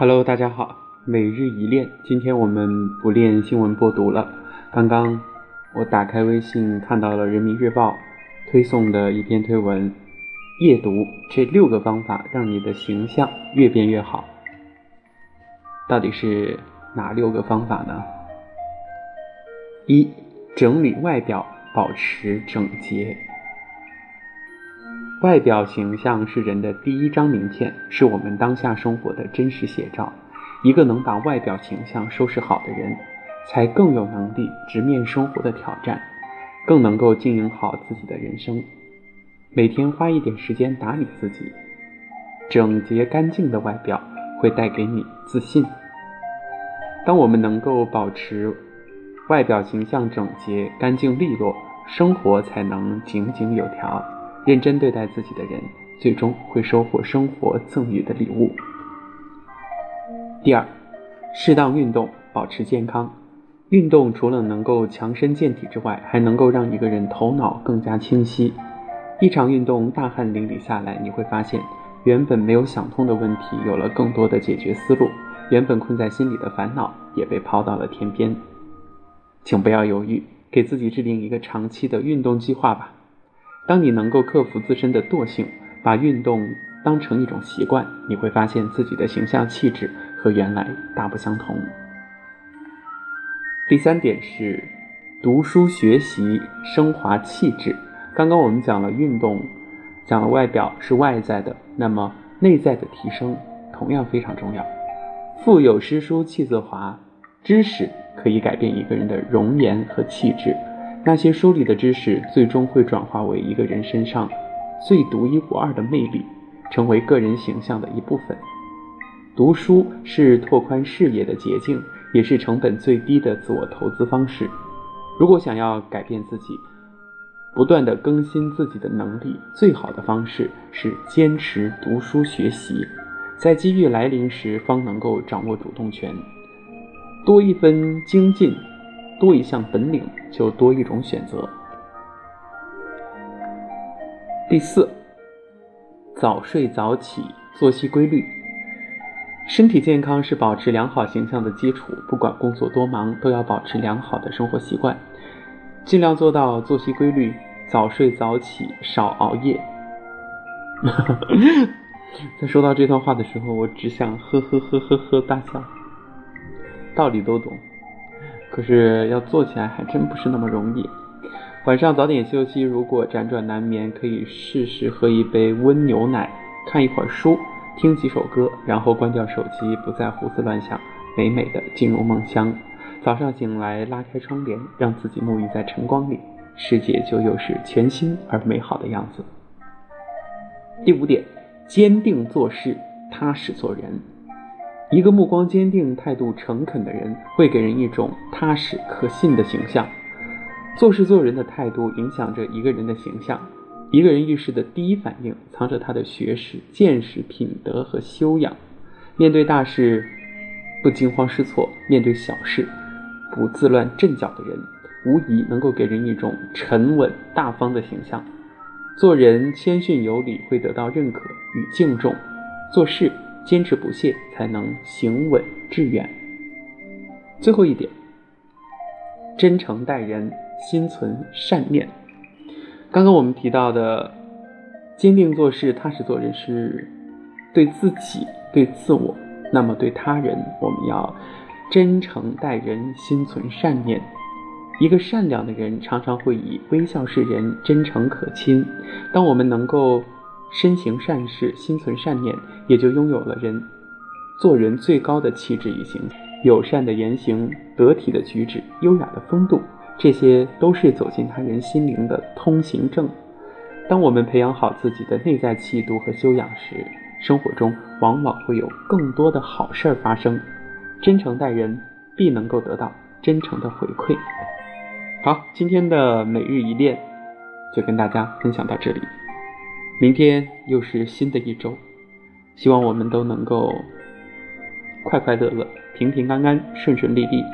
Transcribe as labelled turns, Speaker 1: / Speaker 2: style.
Speaker 1: Hello，大家好，每日一练，今天我们不练新闻播读了。刚刚我打开微信看到了人民日报推送的一篇推文，夜读这六个方法让你的形象越变越好。到底是哪六个方法呢？一、整理外表，保持整洁。外表形象是人的第一张名片，是我们当下生活的真实写照。一个能把外表形象收拾好的人，才更有能力直面生活的挑战，更能够经营好自己的人生。每天花一点时间打理自己，整洁干净的外表会带给你自信。当我们能够保持外表形象整洁、干净利落，生活才能井井有条。认真对待自己的人，最终会收获生活赠予的礼物。第二，适当运动，保持健康。运动除了能够强身健体之外，还能够让一个人头脑更加清晰。一场运动，大汗淋漓下来，你会发现，原本没有想通的问题，有了更多的解决思路；原本困在心里的烦恼，也被抛到了天边。请不要犹豫，给自己制定一个长期的运动计划吧。当你能够克服自身的惰性，把运动当成一种习惯，你会发现自己的形象气质和原来大不相同。第三点是读书学习，升华气质。刚刚我们讲了运动，讲了外表是外在的，那么内在的提升同样非常重要。腹有诗书气自华，知识可以改变一个人的容颜和气质。那些书里的知识，最终会转化为一个人身上最独一无二的魅力，成为个人形象的一部分。读书是拓宽视野的捷径，也是成本最低的自我投资方式。如果想要改变自己，不断的更新自己的能力，最好的方式是坚持读书学习，在机遇来临时方能够掌握主动权，多一分精进。多一项本领，就多一种选择。第四，早睡早起，作息规律。身体健康是保持良好形象的基础，不管工作多忙，都要保持良好的生活习惯，尽量做到作息规律，早睡早起，少熬夜。在说到这段话的时候，我只想呵呵呵呵呵大笑，道理都懂。可是要做起来还真不是那么容易。晚上早点休息，如果辗转难眠，可以试试喝一杯温牛奶，看一会儿书，听几首歌，然后关掉手机，不再胡思乱想，美美的进入梦乡。早上醒来，拉开窗帘，让自己沐浴在晨光里，世界就又是全新而美好的样子。第五点，坚定做事，踏实做人。一个目光坚定、态度诚恳的人，会给人一种踏实可信的形象。做事做人的态度，影响着一个人的形象。一个人遇事的第一反应，藏着他的学识、见识、品德和修养。面对大事，不惊慌失措；面对小事，不自乱阵脚的人，无疑能够给人一种沉稳大方的形象。做人谦逊有礼，会得到认可与敬重；做事。坚持不懈，才能行稳致远。最后一点，真诚待人，心存善念。刚刚我们提到的，坚定做事，踏实做人，是对自己、对自我。那么对他人，我们要真诚待人，心存善念。一个善良的人，常常会以微笑示人，真诚可亲。当我们能够。身行善事，心存善念，也就拥有了人做人最高的气质与形象。友善的言行，得体的举止，优雅的风度，这些都是走进他人心灵的通行证。当我们培养好自己的内在气度和修养时，生活中往往会有更多的好事儿发生。真诚待人，必能够得到真诚的回馈。好，今天的每日一练就跟大家分享到这里。明天又是新的一周，希望我们都能够快快乐乐、平平安安、顺顺利利。